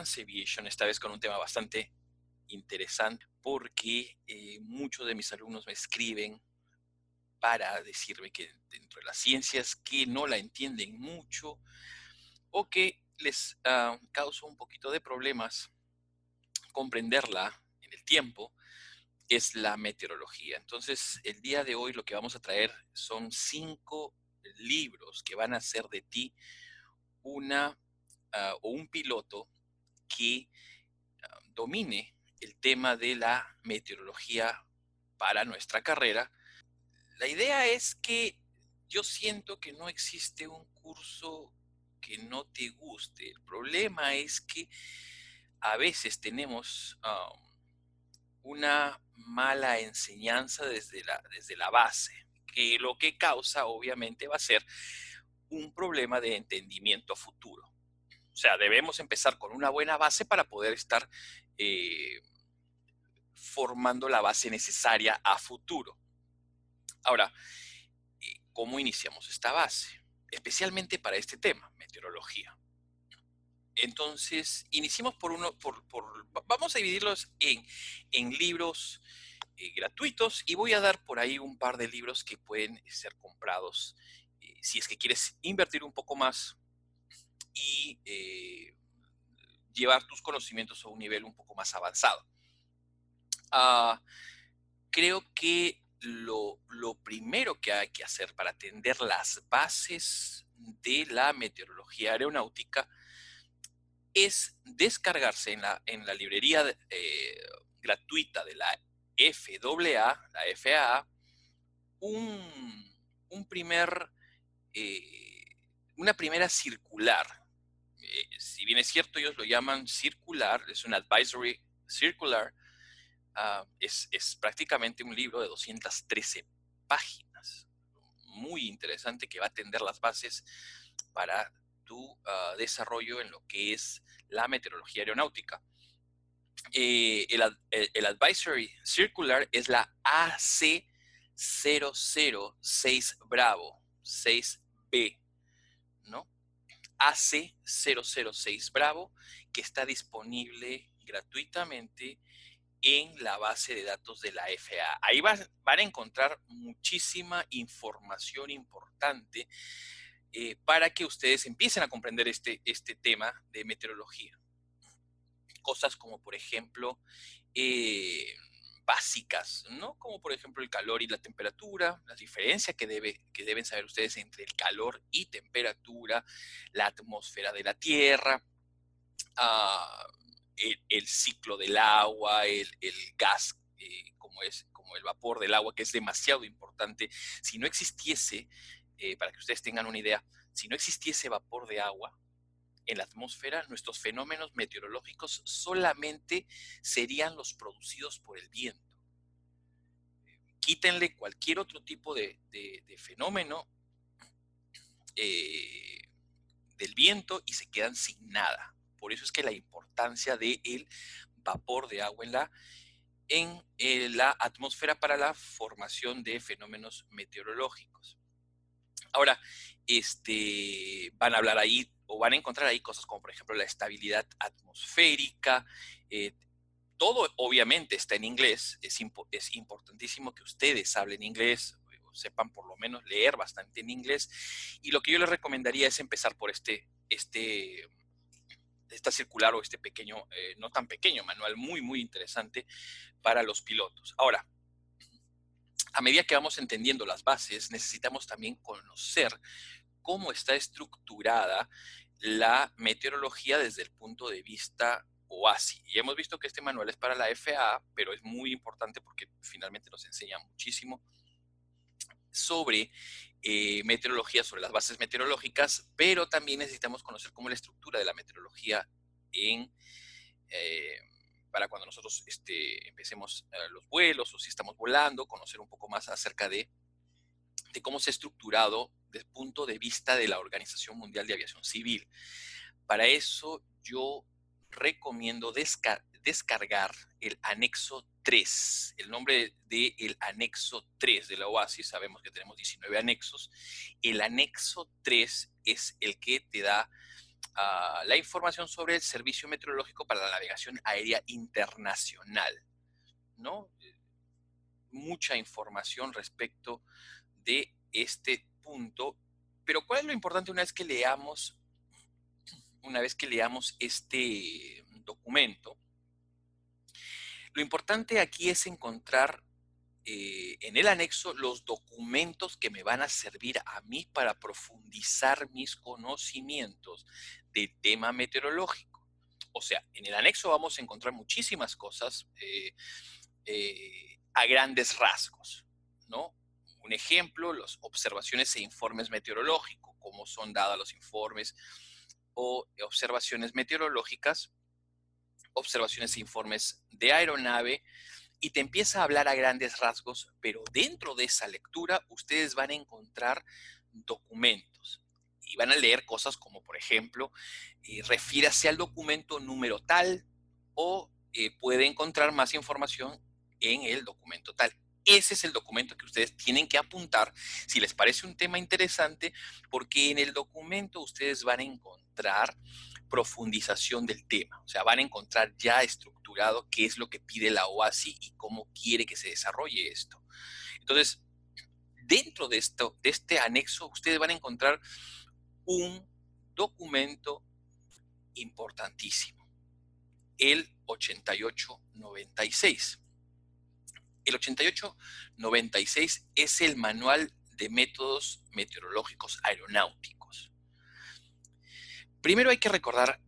Advanced Aviation, esta vez con un tema bastante interesante, porque eh, muchos de mis alumnos me escriben para decirme que dentro de las ciencias que no la entienden mucho o que les uh, causa un poquito de problemas comprenderla en el tiempo, es la meteorología. Entonces, el día de hoy lo que vamos a traer son cinco libros que van a hacer de ti una uh, o un piloto que uh, domine el tema de la meteorología para nuestra carrera. La idea es que yo siento que no existe un curso que no te guste. El problema es que a veces tenemos um, una mala enseñanza desde la, desde la base, que lo que causa obviamente va a ser un problema de entendimiento futuro. O sea, debemos empezar con una buena base para poder estar eh, formando la base necesaria a futuro. Ahora, eh, ¿cómo iniciamos esta base? Especialmente para este tema, meteorología. Entonces, iniciemos por uno, por, vamos a dividirlos en, en libros eh, gratuitos y voy a dar por ahí un par de libros que pueden ser comprados si es que quieres invertir un poco más y eh, llevar tus conocimientos a un nivel un poco más avanzado. Ah, creo que lo, lo, primero que hay que hacer para atender las bases de la meteorología aeronáutica es descargarse en la, en la librería eh, gratuita de la FAA, la FAA, un, un primer, eh, una primera circular. Eh, bien es cierto, ellos lo llaman circular, es un advisory circular, ah, es, es prácticamente un libro de 213 páginas. Muy interesante que va a atender las bases para tu ah, desarrollo en lo que es la meteorología aeronáutica. Eh, el, Advisory Circular es la AC006 Bravo, 6B, ¿no? AC006 Bravo, que está disponible gratuitamente en la base de datos de la FAA. Ahí van a encontrar muchísima información importante eh, para que ustedes empiecen a comprender este, este tema de meteorología. Cosas como, por ejemplo, eh, básicas, ¿no? Como por ejemplo el calor y la temperatura, la diferencia que, debe, que deben saber ustedes entre el calor y temperatura, la atmósfera de la Tierra, ah, el, ciclo del agua, el, gas, eh, como, es, como el vapor del agua, que es demasiado importante. Si no existiese eh, para que ustedes tengan una idea, si no existiese vapor de agua en la atmósfera, nuestros fenómenos meteorológicos solamente serían los producidos por el viento. Quítenle cualquier otro tipo de, fenómeno eh, del viento y se quedan sin nada. Por eso es que la importancia del vapor de agua en la, eh, la atmósfera para la formación de fenómenos meteorológicos. Ahora, este, van a hablar ahí o van a encontrar ahí cosas como, por ejemplo, la estabilidad atmosférica. Eh, todo obviamente está en inglés. Es, es importantísimo que ustedes hablen inglés, sepan por lo menos leer bastante en inglés. Y lo que yo les recomendaría es empezar por este, este, esta circular o este pequeño, eh, no tan pequeño manual, muy, muy interesante para los pilotos. Ahora, a medida que vamos entendiendo las bases, necesitamos también conocer cómo está estructurada la meteorología desde el punto de vista OASI. Y hemos visto que este manual es para la FAA, pero es muy importante porque finalmente nos enseña muchísimo sobre eh, meteorología, sobre las bases meteorológicas, pero también necesitamos conocer cómo la estructura de la meteorología en, eh, para cuando nosotros este, empecemos eh, los vuelos o si estamos volando, conocer un poco más acerca de, de cómo se ha estructurado desde el punto de vista de la Organización Mundial de Aviación Civil. Para eso yo recomiendo descargar el anexo 3. El nombre del el anexo 3 de la OASI, sabemos que tenemos 19 anexos. El anexo 3 es el que te da ah, la información sobre el Servicio Meteorológico para la Navegación Aérea Internacional, ¿no? Mucha información respecto de este punto, pero ¿cuál es lo importante una vez que leamos, una vez que leamos este documento? Lo importante aquí es encontrar eh, en el anexo los documentos que me van a servir a mí para profundizar mis conocimientos del tema meteorológico. O sea, en el anexo vamos a encontrar muchísimas cosas eh, eh, a grandes rasgos, ¿no? Un ejemplo, las observaciones e informes meteorológicos, cómo son dados los informes o observaciones meteorológicas, observaciones e informes de aeronave, y te empieza a hablar a grandes rasgos, pero dentro de esa lectura ustedes van a encontrar documentos y van a leer cosas como, por ejemplo, eh, refiérase al documento número tal o eh, puede encontrar más información en el documento tal. Ese es el documento que ustedes tienen que apuntar si les parece un tema interesante, porque en el documento ustedes van a encontrar profundización del tema. O sea, van a encontrar ya estructurado qué es lo que pide la OASI y cómo quiere que se desarrolle esto. Entonces, dentro de, esto, de este anexo, ustedes van a encontrar un documento importantísimo, el 8896. El 8896 es el manual de métodos meteorológicos aeronáuticos. Primero hay que recordar,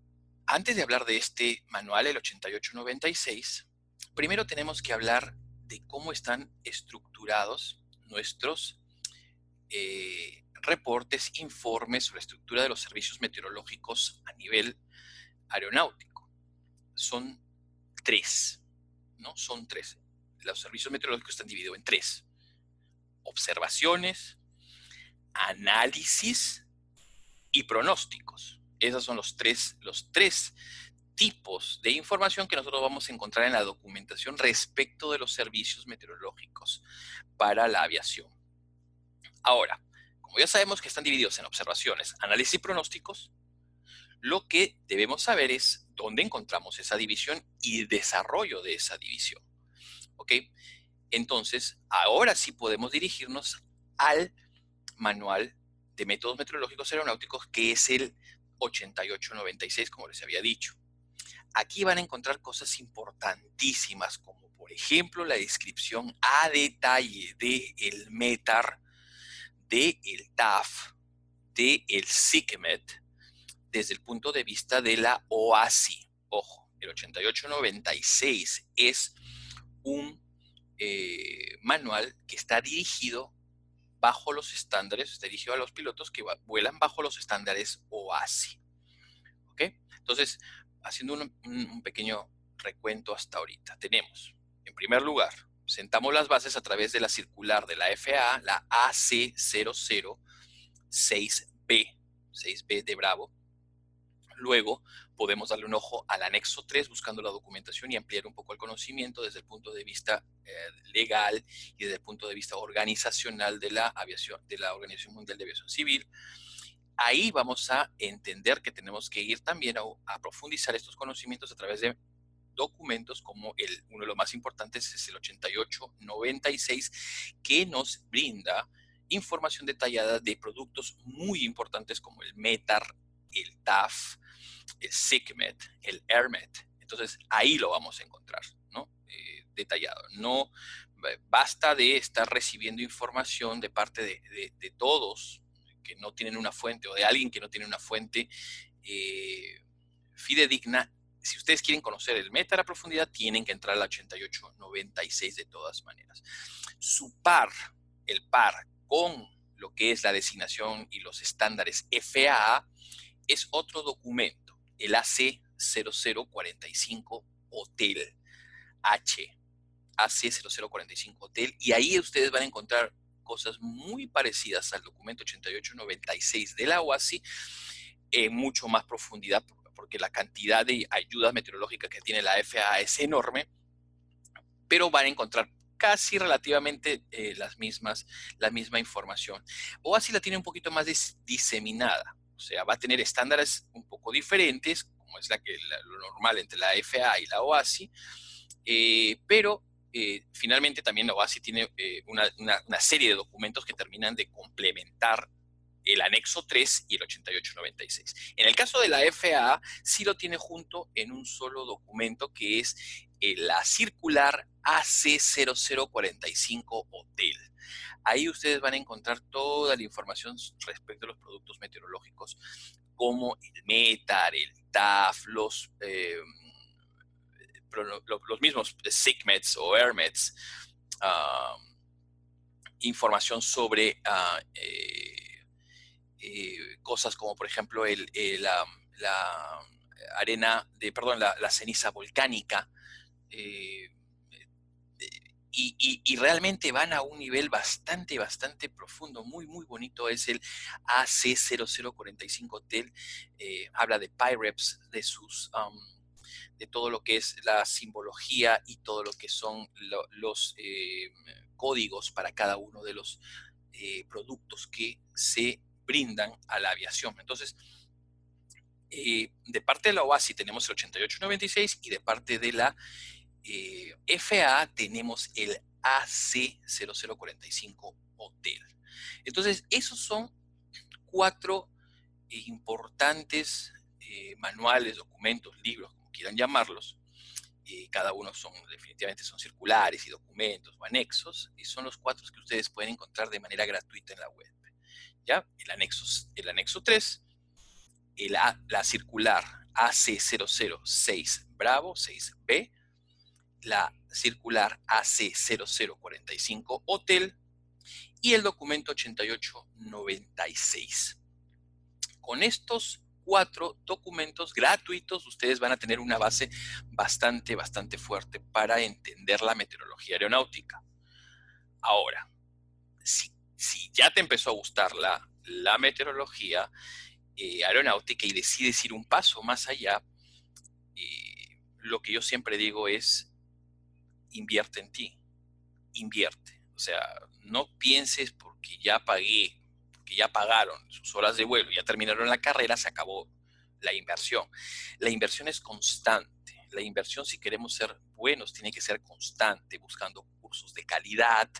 antes de hablar de este manual, el 8896, primero tenemos que hablar de cómo están estructurados nuestros eh, reportes, informes sobre la estructura de los servicios meteorológicos a nivel aeronáutico. Son tres, ¿no? Son tres. Los servicios meteorológicos están divididos en tres. Observaciones, análisis y pronósticos. Esos son los tres, los tres tipos de información que nosotros vamos a encontrar en la documentación respecto de los servicios meteorológicos para la aviación. Ahora, como ya sabemos que están divididos en observaciones, análisis y pronósticos, lo que debemos saber es dónde encontramos esa división y desarrollo de esa división. ¿Ok? Entonces, ahora sí podemos dirigirnos al manual de métodos meteorológicos aeronáuticos, que es el 8896, como les había dicho. Aquí van a encontrar cosas importantísimas, como por ejemplo la descripción a detalle del el METAR, del el TAF, del el SICMET, desde el punto de vista de la OASI. Ojo, el 8896 es un eh, manual que está dirigido bajo los estándares, está dirigido a los pilotos que vuelan bajo los estándares OASI. ¿Ok? Entonces, haciendo un, pequeño recuento hasta ahorita, tenemos, en primer lugar, sentamos las bases a través de la circular de la FAA, la AC006B, 6B de Bravo. Luego, podemos darle un ojo al anexo 3 buscando la documentación y ampliar un poco el conocimiento desde el punto de vista eh, legal y desde el punto de vista organizacional de la aviación, de la Organización Mundial de Aviación Civil. Ahí vamos a entender que tenemos que ir también a, profundizar estos conocimientos a través de documentos como el, uno de los más importantes es el 8896 que nos brinda información detallada de productos muy importantes como el METAR, el TAF, el SIGMET, el AirMet. Entonces ahí lo vamos a encontrar, ¿no? Eh, detallado. No eh, basta de estar recibiendo información de parte de, todos que no tienen una fuente o de alguien que no tiene una fuente eh, fidedigna. Si ustedes quieren conocer el meta a la profundidad, tienen que entrar al 8896 de todas maneras. Su par, el par con lo que es la designación y los estándares FAA, es otro documento el AC0045 Hotel H. AC0045 Hotel. Y ahí ustedes van a encontrar cosas muy parecidas al documento 8896 de la OASI en mucho más profundidad, porque la cantidad de ayuda meteorológica que tiene la FAA es enorme, pero van a encontrar casi relativamente eh, las mismas, la misma información. OASI la tiene un poquito más diseminada sea, va a tener estándares un poco diferentes, como es la que, lo normal entre la FAA y la OASI, eh, pero eh, finalmente también la OASI tiene eh, una, una, serie de documentos que terminan de complementar el anexo 3 y el 8896. En el caso de la FAA, sí lo tiene junto en un solo documento que es la circular AC0045 Hotel. Ahí ustedes van a encontrar toda la información respecto a los productos meteorológicos, como el METAR, el TAF, los, eh, los mismos SIGMETs o AirMETs, información sobre ah, eh, eh, cosas como, por ejemplo, el, la, arena de, perdón, la, ceniza volcánica, y, realmente van a un nivel bastante, bastante profundo, muy, muy bonito. Es el AC0045 Hotel. Eh, habla de PyReps, de sus, de todo lo que es la simbología y todo lo que son los eh, códigos para cada uno de los eh, productos que se brindan a la aviación. Entonces, de parte de la OASI tenemos el 8896 y de parte de la eh, FAA tenemos el AC0045 Hotel. Entonces, esos son cuatro importantes eh, manuales, documentos, libros, como quieran llamarlos. cada uno son, definitivamente son circulares y documentos o anexos, y son los cuatro que ustedes pueden encontrar de manera gratuita en la web. ¿Ya? El anexo, el anexo 3, el la circular AC006 Bravo 6B, la circular AC0045 Hotel y el documento 8896. Con estos cuatro documentos gratuitos, ustedes van a tener una base bastante, bastante fuerte para entender la meteorología aeronáutica. Ahora, si, ya te empezó a gustar la, la meteorología eh, aeronáutica y decides ir un paso más allá, eh, lo que yo siempre digo es invierte en ti, invierte. O sea, no pienses porque ya pagué, porque ya pagaron sus horas de vuelo, ya terminaron la carrera, se acabó la inversión. La inversión es constante. La inversión, si queremos ser buenos, tiene que ser constante, buscando cursos de calidad,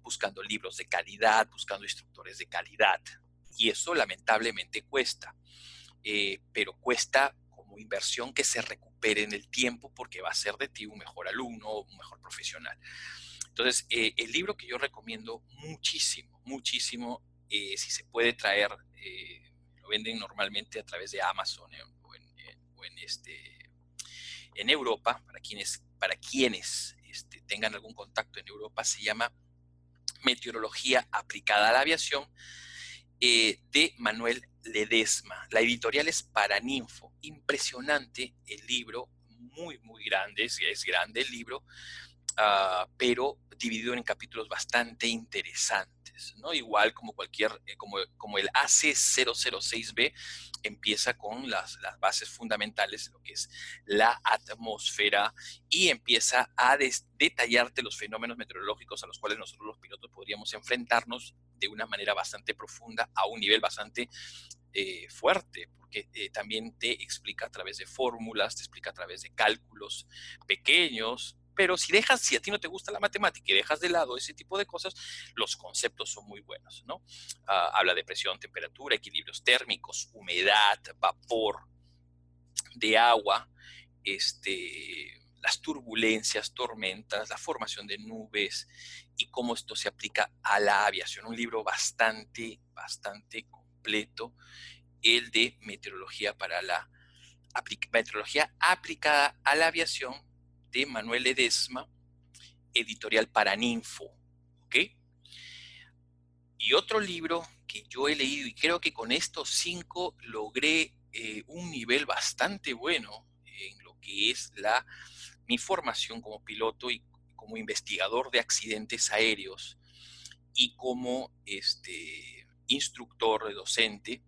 buscando libros de calidad, buscando instructores de calidad. Y eso lamentablemente cuesta, eh, pero cuesta como inversión que se recupera en el tiempo porque va a ser de ti un mejor alumno, un mejor profesional. Entonces, eh, el libro que yo recomiendo muchísimo, muchísimo, eh, si se puede traer, eh, lo venden normalmente a través de Amazon o en, este, en Europa, para quienes, para quienes este, tengan algún contacto en Europa, se llama Meteorología aplicada a la aviación de Manuel Ledesma. La editorial es Paraninfo. Impresionante el libro, muy, muy grande, es, grande el libro, ah, pero dividido en capítulos bastante interesantes, ¿no? Igual como cualquier, eh, como, como el AC006B empieza con las, bases fundamentales lo que es la atmósfera y empieza a detallarte los fenómenos meteorológicos a los cuales nosotros los pilotos podríamos enfrentarnos de una manera bastante profunda, a un nivel bastante eh, fuerte, porque eh, también te explica a través de fórmulas, te explica a través de cálculos pequeños, pero si dejas, si a ti no te gusta la matemática y dejas de lado ese tipo de cosas, los conceptos son muy buenos, ¿no? Ah, habla de presión, temperatura, equilibrios térmicos, humedad, vapor de agua, este, las turbulencias, tormentas, la formación de nubes y cómo esto se aplica a la aviación. Un libro bastante, bastante completo, el de meteorología para la meteorología aplicada a la aviación de Manuel Edesma, editorial Paraninfo. ¿Ok? Y otro libro que yo he leído y creo que con estos cinco logré eh, un nivel bastante bueno en lo que es la, mi formación como piloto y como investigador de accidentes aéreos y como este, instructor, de docente,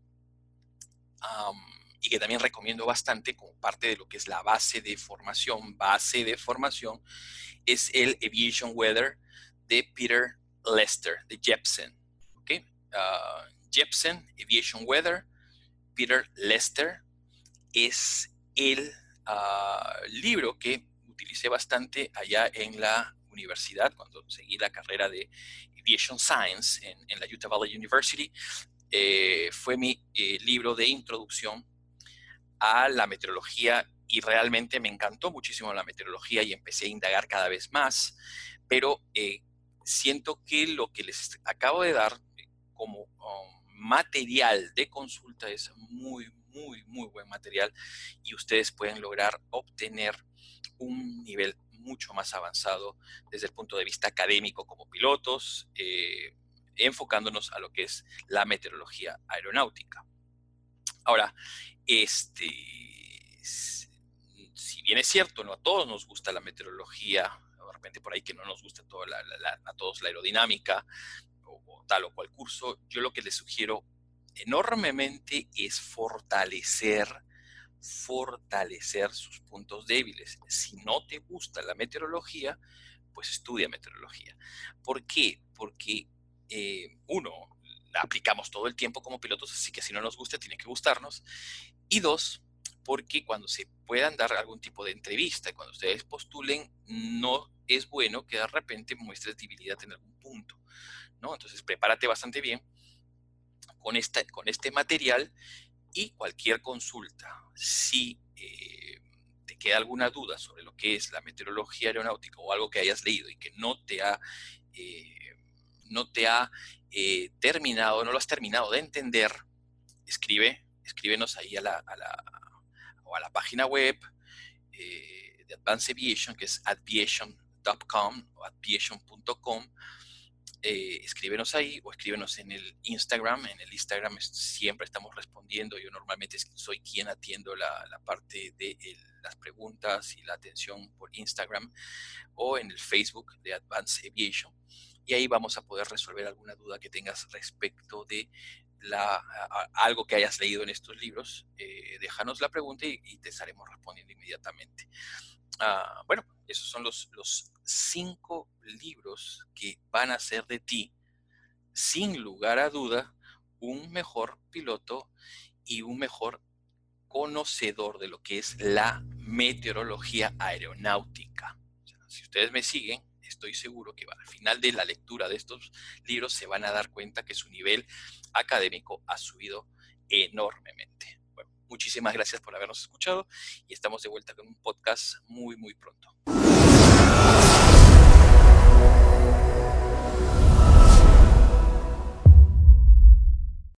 y que también recomiendo bastante como parte de lo que es la base de formación, base de formación, es el Aviation Weather de Peter Lester, de Jepsen. ¿okay? Ah, Jepsen, Aviation Weather, Peter Lester. Es el ah, libro que utilicé bastante allá en la universidad cuando seguí la carrera de Aviation Science en, la Utah Valley University. Eh, fue mi eh, libro de introducción a la meteorología y realmente me encantó muchísimo la meteorología y empecé a indagar cada vez más, pero eh, siento que lo que les acabo de dar como um, material de consulta es muy, muy, muy buen material y ustedes pueden lograr obtener un nivel mucho más avanzado desde el punto de vista académico como pilotos, enfocándonos a lo que es la meteorología aeronáutica. Ahora, este, si bien es cierto, no a todos nos gusta la meteorología, de repente por ahí que no nos gusta a todos la aerodinámica o, tal o cual curso, yo lo que les sugiero enormemente es fortalecer fortalecer sus puntos débiles. Si no te gusta la meteorología, pues estudia meteorología. ¿Por qué? Porque, eh, uno, la aplicamos todo el tiempo como pilotos, así que si no nos gusta, tiene que gustarnos. Y dos, porque cuando se puedan dar algún tipo de entrevista, cuando ustedes postulen, no es bueno que de repente muestres debilidad en algún punto, ¿no? Entonces, prepárate bastante bien con, esta, con este material y cualquier consulta. Si eh, te queda alguna duda sobre lo que es la meteorología aeronáutica o algo que hayas leído y que no te ha, eh, no te ha eh, terminado, no lo has terminado de entender, escribe, escríbenos ahí a la, a la, a la página web de Advanced Aviation, que es aviation.com o aviation.com eh, escríbenos ahí o escríbenos en el Instagram. En el Instagram siempre estamos respondiendo. Yo normalmente soy quien atiendo la, parte de las preguntas y la atención por Instagram o en el Facebook de Advanced Aviation. Y ahí vamos a poder resolver alguna duda que tengas respecto de la, algo que hayas leído en estos libros. Eh, déjanos la pregunta y, te estaremos respondiendo inmediatamente. Ah, bueno, esos son los, los cinco libros que van a hacer de ti, sin lugar a duda, un mejor piloto y un mejor conocedor de lo que es la meteorología aeronáutica. si ustedes me siguen, estoy seguro que al final de la lectura de estos libros se van a dar cuenta que su nivel académico ha subido enormemente. Bueno, muchísimas gracias por habernos escuchado y estamos de vuelta con un podcast muy, muy pronto.